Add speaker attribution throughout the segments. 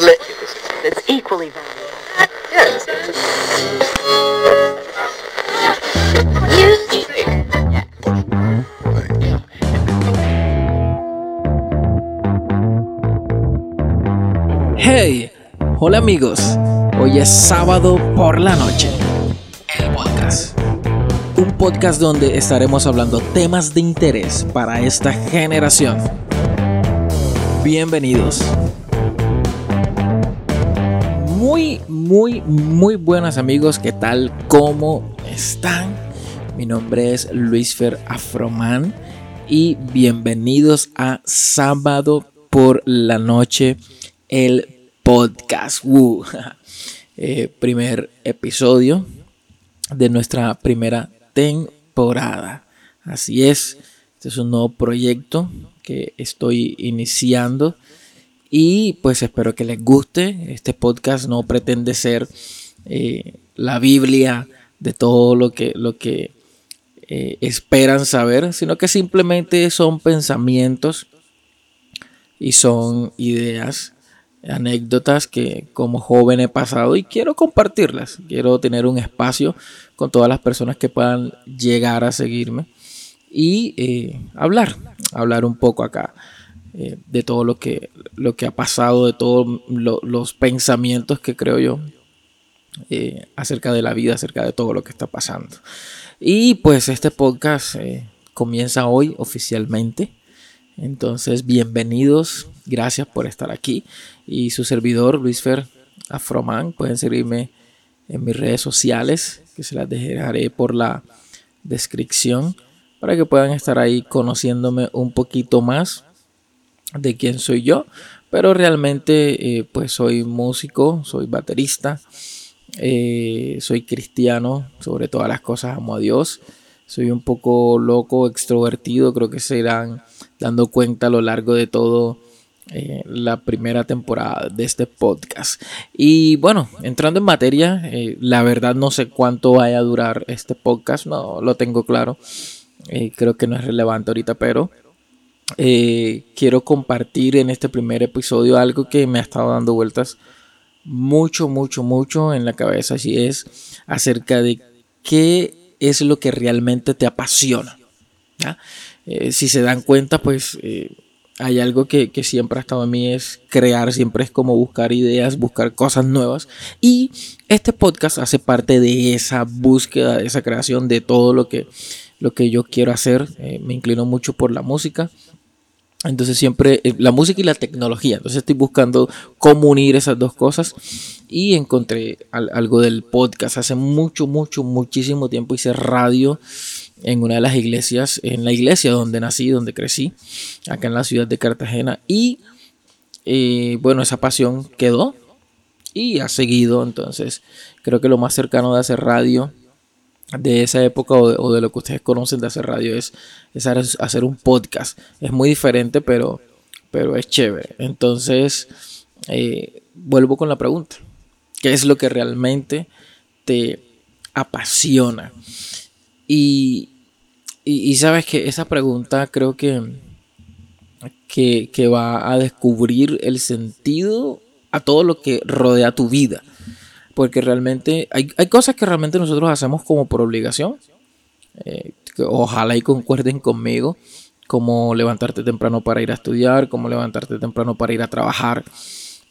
Speaker 1: darle.
Speaker 2: Hey, hola amigos. Hoy es sábado por la noche. El podcast. Un podcast donde estaremos hablando temas de interés para esta generación. Bienvenidos. Muy, muy, muy buenas amigos. ¿Qué tal? ¿Cómo están? Mi nombre es Luis Fer Afroman y bienvenidos a Sábado por la Noche el podcast. Eh, primer episodio de nuestra primera temporada. Así es, este es un nuevo proyecto que estoy iniciando y pues espero que les guste. Este podcast no pretende ser eh, la Biblia de todo lo que, lo que eh, esperan saber, sino que simplemente son pensamientos y son ideas anécdotas que como joven he pasado y quiero compartirlas. Quiero tener un espacio con todas las personas que puedan llegar a seguirme y eh, hablar, hablar un poco acá eh, de todo lo que, lo que ha pasado, de todos los pensamientos que creo yo eh, acerca de la vida, acerca de todo lo que está pasando. Y pues este podcast comienza hoy oficialmente. Entonces, bienvenidos, gracias por estar aquí. Y su servidor, Luis Fer Afroman, pueden seguirme en mis redes sociales, que se las dejaré por la descripción, para que puedan estar ahí conociéndome un poquito más de quién soy yo. Pero realmente, eh, pues soy músico, soy baterista, eh, soy cristiano, sobre todas las cosas amo a Dios. Soy un poco loco, extrovertido, creo que se irán dando cuenta a lo largo de todo eh, la primera temporada de este podcast. Y bueno, entrando en materia, la verdad no sé cuánto vaya a durar este podcast, no lo tengo claro. Creo que no es relevante ahorita, pero quiero compartir en este primer episodio algo que me ha estado dando vueltas mucho, mucho, mucho en la cabeza. Así es acerca de qué es lo que realmente te apasiona. si se dan cuenta, pues hay algo que, siempre ha estado en mí es crear, siempre es como buscar ideas, buscar cosas nuevas. Y este podcast hace parte de esa búsqueda, de esa creación, de todo lo que, lo que yo quiero hacer. Eh, me inclino mucho por la música. Entonces siempre eh, la música y la tecnología. Entonces estoy buscando cómo unir esas dos cosas. Y encontré algo del podcast. Hace mucho, mucho, muchísimo tiempo hice radio en una de las iglesias, en la iglesia donde nací, donde crecí, acá en la ciudad de Cartagena. Y eh, bueno, esa pasión quedó y ha seguido. Entonces, creo que lo más cercano de hacer radio de esa época o de, lo que ustedes conocen de hacer radio es, hacer un podcast. Es muy diferente, pero, pero es chévere. Entonces, eh, vuelvo con la pregunta. ¿Qué es lo que realmente te apasiona? Y, sabes que esa pregunta creo que, que, va a descubrir el sentido a todo lo que rodea tu vida. Porque realmente hay, cosas que realmente nosotros hacemos como por obligación. Eh, ojalá y concuerden conmigo. Como levantarte temprano para ir a estudiar, como levantarte temprano para ir a trabajar,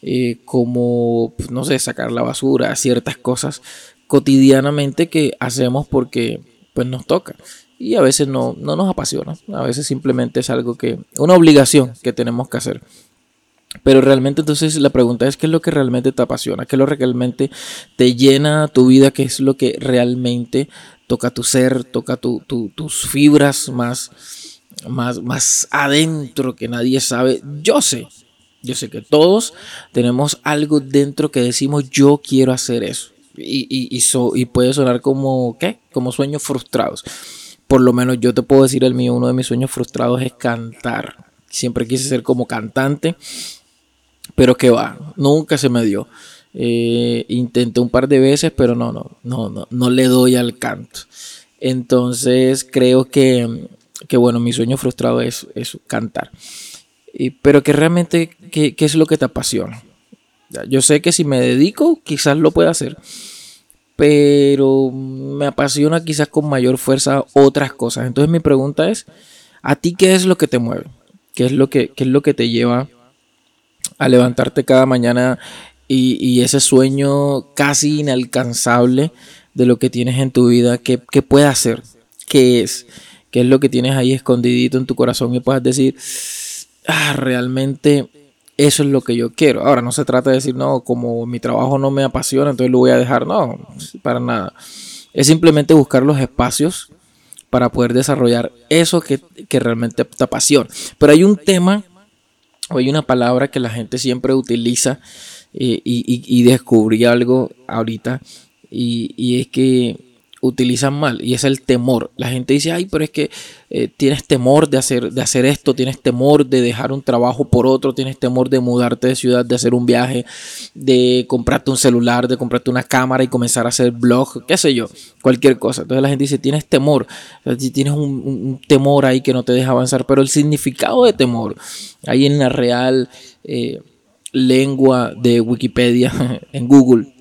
Speaker 2: eh, como, pues, no sé, sacar la basura, ciertas cosas cotidianamente que hacemos porque pues nos toca. Y a veces no, no nos apasiona, a veces simplemente es algo que, una obligación que tenemos que hacer. Pero realmente entonces la pregunta es qué es lo que realmente te apasiona, qué es lo que realmente te llena tu vida, qué es lo que realmente toca tu ser, toca tu, tus fibras más, más, más adentro que nadie sabe. Yo sé, yo sé que todos tenemos algo dentro que decimos yo quiero hacer eso y, y, puede sonar como, ¿qué? Como sueños frustrados. Por lo menos yo te puedo decir el mío, uno de mis sueños frustrados es cantar. Siempre quise ser como cantante, pero que va, nunca se me dio. Eh, intenté un par de veces, pero no, no, no, no, no le doy al canto. Entonces creo que, que bueno, mi sueño frustrado es, es cantar. pero que realmente, ¿qué, ¿qué, es lo que te apasiona? Yo sé que si me dedico, quizás lo pueda hacer. Pero me apasiona quizás con mayor fuerza otras cosas. Entonces mi pregunta es, ¿a ti qué es lo que te mueve? ¿Qué es lo que, qué es lo que te lleva a levantarte cada mañana y, ese sueño casi inalcanzable de lo que tienes en tu vida? ¿Qué, qué puede hacer? ¿Qué es? ¿Qué es lo que tienes ahí escondidito en tu corazón y puedas decir, ah, realmente eso es lo que yo quiero. Ahora, no se trata de decir, no, como mi trabajo no me apasiona, entonces lo voy a dejar. No, para nada. Es simplemente buscar los espacios para poder desarrollar eso que, realmente te apasiona. Pero hay un tema, hay una palabra que la gente siempre utiliza eh, y, descubrí algo ahorita, y es que utilizan mal y es el temor. La gente dice, ay, pero es que eh, tienes temor de hacer, de hacer esto, tienes temor de dejar un trabajo por otro, tienes temor de mudarte de ciudad, de hacer un viaje, de comprarte un celular, de comprarte una cámara y comenzar a hacer blog, qué sé yo, cualquier cosa. Entonces la gente dice, tienes temor, si tienes un, temor ahí que no te deja avanzar, pero el significado de temor, ahí en la real eh, lengua de Wikipedia, en Google,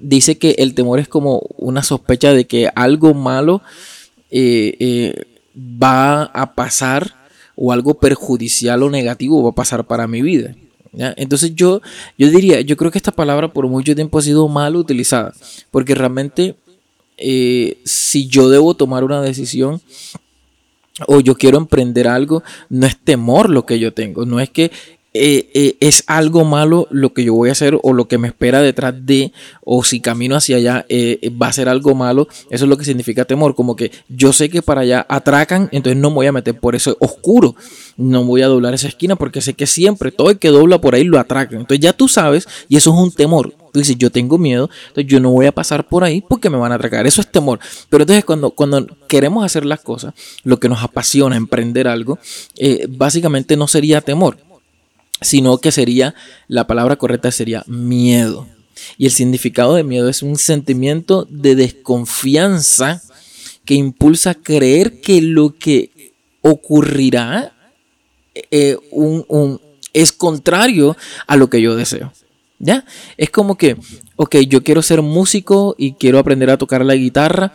Speaker 2: dice que el temor es como una sospecha de que algo malo eh, eh, va a pasar o algo perjudicial o negativo va a pasar para mi vida. Entonces yo, yo diría, yo creo que esta palabra por mucho tiempo ha sido mal utilizada, porque realmente eh, si yo debo tomar una decisión o yo quiero emprender algo, no es temor lo que yo tengo, no es que eh, eh, es algo malo lo que yo voy a hacer o lo que me espera detrás de, o si camino hacia allá eh, va a ser algo malo, eso es lo que significa temor, como que yo sé que para allá atracan, entonces no me voy a meter por eso oscuro, no voy a doblar esa esquina porque sé que siempre todo el que dobla por ahí lo atracan, entonces ya tú sabes y eso es un temor, tú dices yo tengo miedo, entonces yo no voy a pasar por ahí porque me van a atracar, eso es temor, pero entonces cuando, cuando queremos hacer las cosas, lo que nos apasiona, emprender algo, básicamente no sería temor, sino que sería, la palabra correcta sería miedo. Y el significado de miedo es un sentimiento de desconfianza que impulsa a creer que lo que ocurrirá eh, es contrario a lo que yo deseo. ¿Ya? Es como que, ok, yo quiero ser músico y quiero aprender a tocar la guitarra,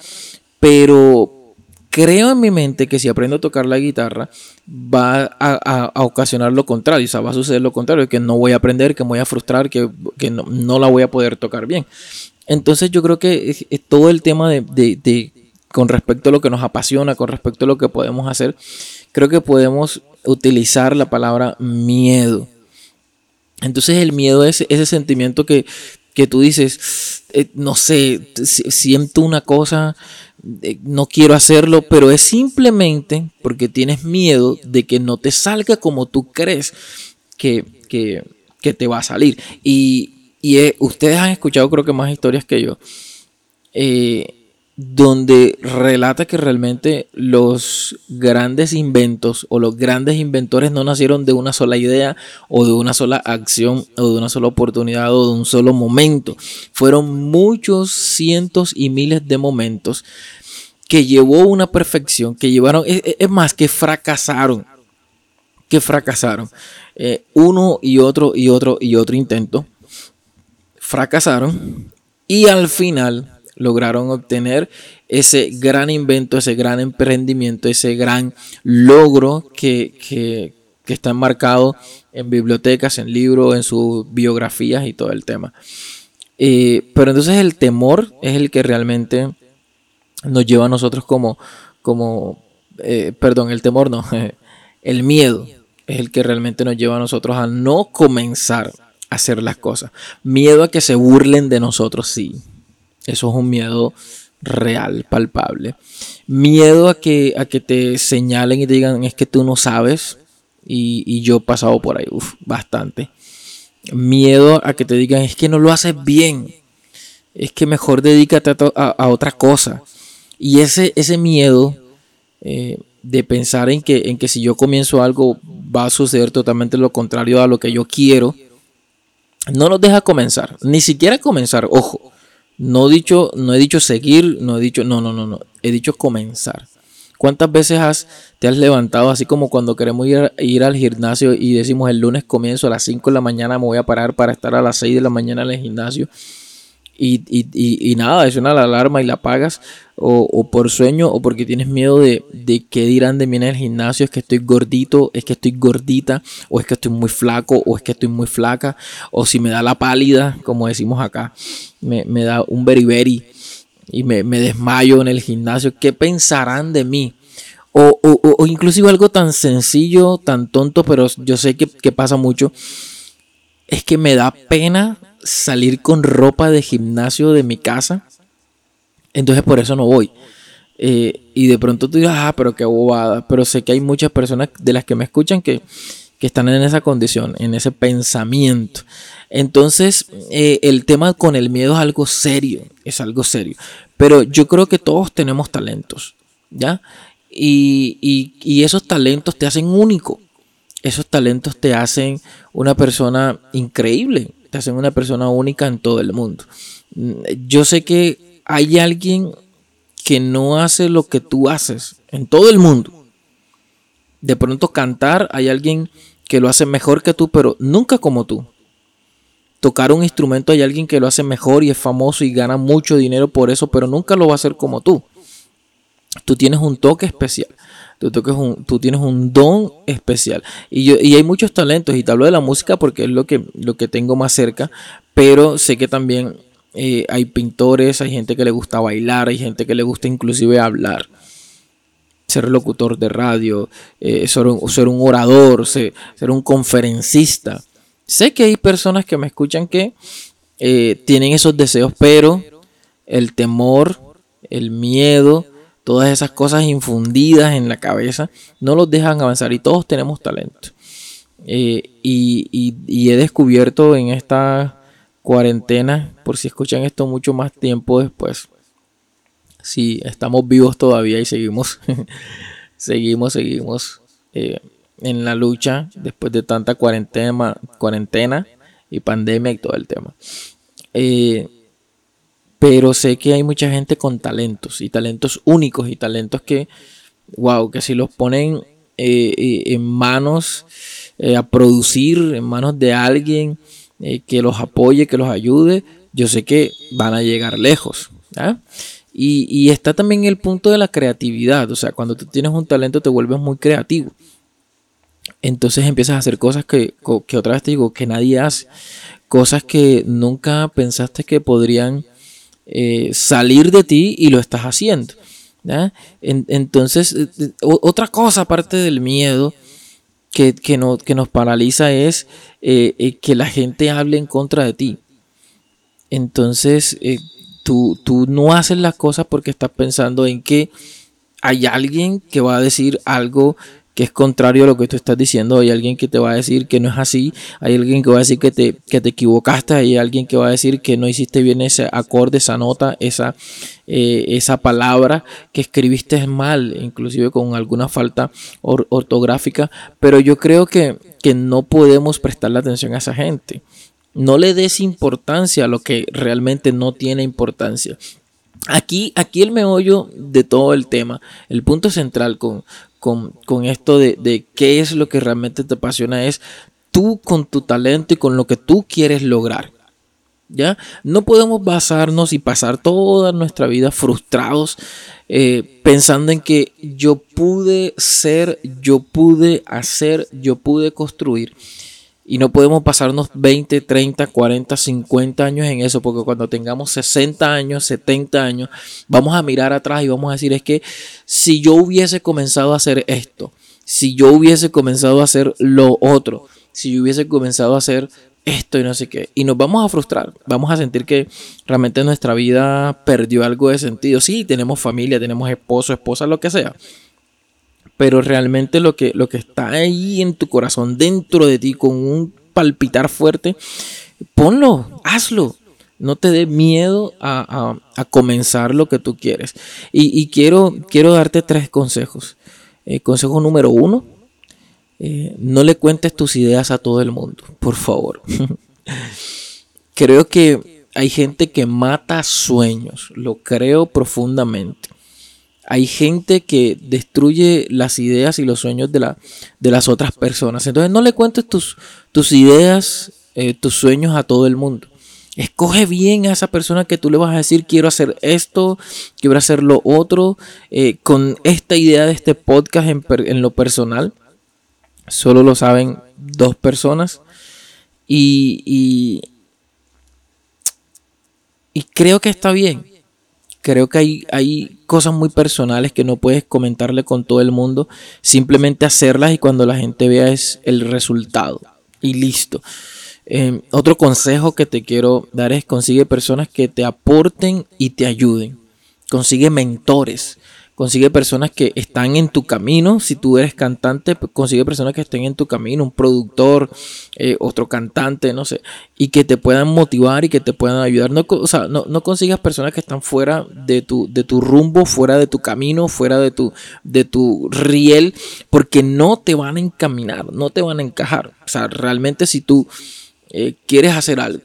Speaker 2: pero creo en mi mente que si aprendo a tocar la guitarra va a, ocasionar lo contrario, o sea, va a suceder lo contrario, que no voy a aprender, que me voy a frustrar, que, no, la voy a poder tocar bien. Entonces yo creo que todo el tema de, con respecto a lo que nos apasiona, con respecto a lo que podemos hacer, creo que podemos utilizar la palabra miedo. Entonces el miedo es ese sentimiento que, que tú dices, eh, no sé, siento una cosa, eh, no quiero hacerlo, pero es simplemente porque tienes miedo de que no te salga como tú crees que, te va a salir. Y, eh, ustedes han escuchado creo que más historias que yo, eh, donde relata que realmente los grandes inventos o los grandes inventores no nacieron de una sola idea o de una sola acción o de una sola oportunidad o de un solo momento. Fueron muchos cientos y miles de momentos que llevó una perfección, que llevaron, es, más, que fracasaron, que fracasaron. Eh, uno y otro y otro y otro intento fracasaron y al final lograron obtener ese gran invento, ese gran emprendimiento, ese gran logro que, que, está enmarcado en bibliotecas, en libros, en sus biografías y todo el tema. Eh, pero entonces el temor es el que realmente nos lleva a nosotros como, como eh, perdón, el temor no, el miedo es el que realmente nos lleva a nosotros a no comenzar a hacer las cosas. Miedo a que se burlen de nosotros, sí. Eso es un miedo real, palpable. Miedo a que, a que te señalen y te digan es que tú no sabes. Y, yo he pasado por ahí, bastante. Miedo a que te digan es que no lo haces bien. Es que mejor dedícate a otra cosa. Y ese, ese miedo eh, de pensar en que, en que si yo comienzo algo va a suceder totalmente lo contrario a lo que yo quiero, no nos deja comenzar, ni siquiera comenzar, ojo, no, dicho, no he dicho seguir, no he dicho, no, no, no, no, he dicho comenzar. ¿Cuántas veces has, te has levantado así como cuando queremos ir, ir al gimnasio y decimos el lunes comienzo a las 5 de la mañana, me voy a parar para estar a las 6 de la mañana en el gimnasio? Y, y, y, nada, es una alarma y la apagas, o, por sueño, o porque tienes miedo de, de qué dirán de mí en el gimnasio, es que estoy gordito, es que estoy gordita, o es que estoy muy flaco, o es que estoy muy flaca, o si me da la pálida, como decimos acá, me, me da un beriberi y me, me, desmayo en el gimnasio, ¿qué pensarán de mí? O, o, o, inclusive algo tan sencillo, tan tonto, pero yo sé que, que pasa mucho, es que me da pena salir con ropa de gimnasio de mi casa. Entonces por eso no voy. Eh, y de pronto tú dirás, ah, pero qué bobada. Pero sé que hay muchas personas de las que me escuchan que, están en esa condición, en ese pensamiento. Entonces, eh, el tema con el miedo es algo serio, es algo serio. Pero yo creo que todos tenemos talentos, ¿ya? Y, y esos talentos te hacen único. Esos talentos te hacen una persona increíble te hacen una persona única en todo el mundo. Yo sé que hay alguien que no hace lo que tú haces en todo el mundo. De pronto cantar, hay alguien que lo hace mejor que tú, pero nunca como tú. Tocar un instrumento, hay alguien que lo hace mejor y es famoso y gana mucho dinero por eso, pero nunca lo va a hacer como tú. Tú tienes un toque especial. Tú, tú tienes un don especial. Y, yo, y hay muchos talentos, y te hablo de la música porque es lo que, lo que tengo más cerca, pero sé que también eh, hay pintores, hay gente que le gusta bailar, hay gente que le gusta inclusive hablar. Ser locutor de radio, eh, ser, un, ser, un, orador, ser, un conferencista. Sé que hay personas que me escuchan que eh, tienen esos deseos, pero el temor, el miedo, todas esas cosas infundidas en la cabeza no los dejan avanzar y todos tenemos talento. Eh, y, he descubierto en esta cuarentena, por si escuchan esto mucho más tiempo después, si estamos vivos todavía y seguimos, seguimos, seguimos eh, en la lucha después de tanta cuarentena, y pandemia y todo el tema. Eh, pero sé que hay mucha gente con talentos y talentos únicos y talentos que, wow, que si los ponen eh, eh, en manos eh, a producir, en manos de alguien que los apoye, que los ayude, yo sé que van a llegar lejos. Y, está también el punto de la creatividad, o sea, cuando tú tienes un talento te vuelves muy creativo. Entonces empiezas a hacer cosas que, que otra vez te digo, que nadie hace. Cosas que nunca pensaste que podrían eh, salir de ti y lo estás haciendo. entonces, eh, eh, otra cosa aparte del miedo que, que, que nos paraliza es que la gente hable en contra de ti. Entonces, tú, tú no haces las cosas porque estás pensando en que hay alguien que va a decir algo que es contrario a lo que tú estás diciendo, hay alguien que te va a decir que no es así, hay alguien que va a decir que te, que te equivocaste, hay alguien que va a decir que no hiciste bien ese acorde, esa nota, esa, eh, esa palabra que escribiste mal, inclusive con alguna falta ortográfica, pero yo creo que, que no podemos prestarle atención a esa gente. No le des importancia a lo que realmente no tiene importancia. Aquí, aquí el meollo de todo el tema, el punto central con, con, esto de, qué es lo que realmente te apasiona es tú con tu talento y con lo que tú quieres lograr. ¿Ya? No podemos basarnos y pasar toda nuestra vida frustrados eh, pensando en que yo pude ser, yo pude hacer, yo pude construir. Y no podemos pasarnos 20, 30, 40, 50 años en eso, porque cuando tengamos 60 años, 70 años, vamos a mirar atrás y vamos a decir, es que si yo hubiese comenzado a hacer esto, si yo hubiese comenzado a hacer lo otro, si yo hubiese comenzado a hacer esto y no sé qué, y nos vamos a frustrar, vamos a sentir que realmente nuestra vida perdió algo de sentido. Sí, tenemos familia, tenemos esposo, esposa, lo que sea pero realmente lo que, lo que está ahí en tu corazón, dentro de ti, con un palpitar fuerte, ponlo, hazlo. No te dé miedo a, comenzar lo que tú quieres. Y, quiero, quiero darte tres consejos. Eh, consejo número uno, eh, no le cuentes tus ideas a todo el mundo, por favor. creo que hay gente que mata sueños, lo creo profundamente hay gente que destruye las ideas y los sueños de, la, de las otras personas. Entonces no le cuentes tus, tus ideas, eh, tus sueños a todo el mundo. Escoge bien a esa persona que tú le vas a decir, quiero hacer esto, quiero hacer lo otro. Eh, con esta idea de este podcast en, en lo personal, solo lo saben dos personas. Y, y, y creo que está bien creo que hay, hay cosas muy personales que no puedes comentarle con todo el mundo, simplemente hacerlas y cuando la gente vea es el resultado y listo. Em, otro consejo que te quiero dar es consigue personas que te aporten y te ayuden. Consigue mentores. Consigue personas que están en tu camino. Si tú eres cantante, pues, consigue personas que estén en tu camino, un productor, eh, otro cantante, no sé, y que te puedan motivar y que te puedan ayudar. No, o sea, no, no consigas personas que están fuera de tu, de tu rumbo, fuera de tu camino, fuera de tu, de tu riel, porque no te van a encaminar, no te van a encajar. O sea, realmente si tú eh, quieres hacer algo,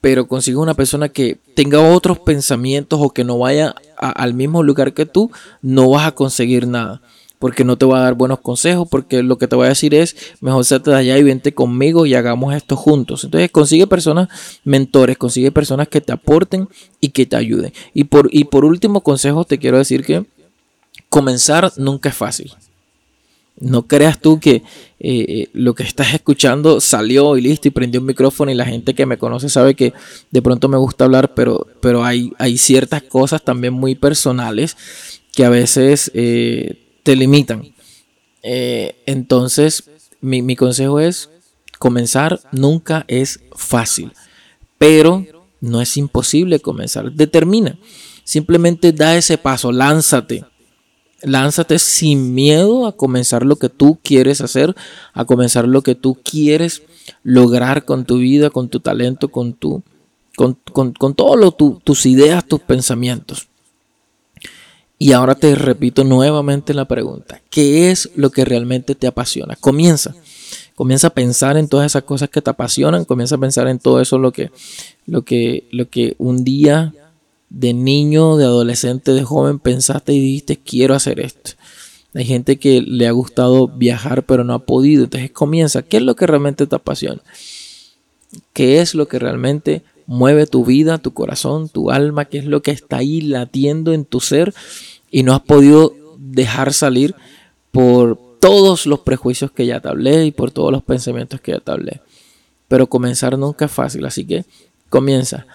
Speaker 2: pero consigues una persona que tenga otros pensamientos o que no vaya al mismo lugar que tú, no vas a conseguir nada. Porque no te va a dar buenos consejos, porque lo que te voy a decir es, mejor sete de allá y vente conmigo y hagamos esto juntos. Entonces consigue personas, mentores, consigue personas que te aporten y que te ayuden. Y por, y por último consejo te quiero decir que comenzar nunca es fácil. No creas tú que eh, eh, lo que estás escuchando salió y listo y prendió un micrófono y la gente que me conoce sabe que de pronto me gusta hablar, pero, pero hay, hay ciertas cosas también muy personales que a veces eh, te limitan. entonces, mi, mi consejo es, comenzar nunca es fácil, pero no es imposible comenzar. Determina, simplemente da ese paso, lánzate Lánzate sin miedo a comenzar lo que tú quieres hacer, a comenzar lo que tú quieres lograr con tu vida, con tu talento, con tu, con, con, todo tus ideas, tus pensamientos. Y ahora te repito nuevamente la pregunta, ¿qué es lo que realmente te apasiona? Comienza, comienza a pensar en todas esas cosas que te apasionan, comienza a pensar en todo eso lo que, lo que, lo que un día de niño, de adolescente, de joven pensaste y dijiste quiero hacer esto. Hay gente que le ha gustado viajar pero no ha podido. Entonces comienza. ¿Qué es lo que realmente te apasiona? ¿Qué es lo que realmente mueve tu vida, tu corazón, tu alma? ¿Qué es lo que está ahí latiendo en tu ser y no has podido dejar salir por todos los prejuicios que ya te hablé y por todos los pensamientos que ya te hablé? Pero comenzar nunca es fácil, así que comienza.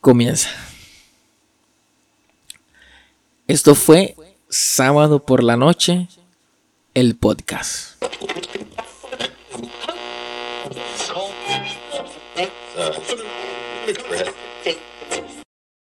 Speaker 2: Comienza. Esto fue sábado por la noche, el podcast.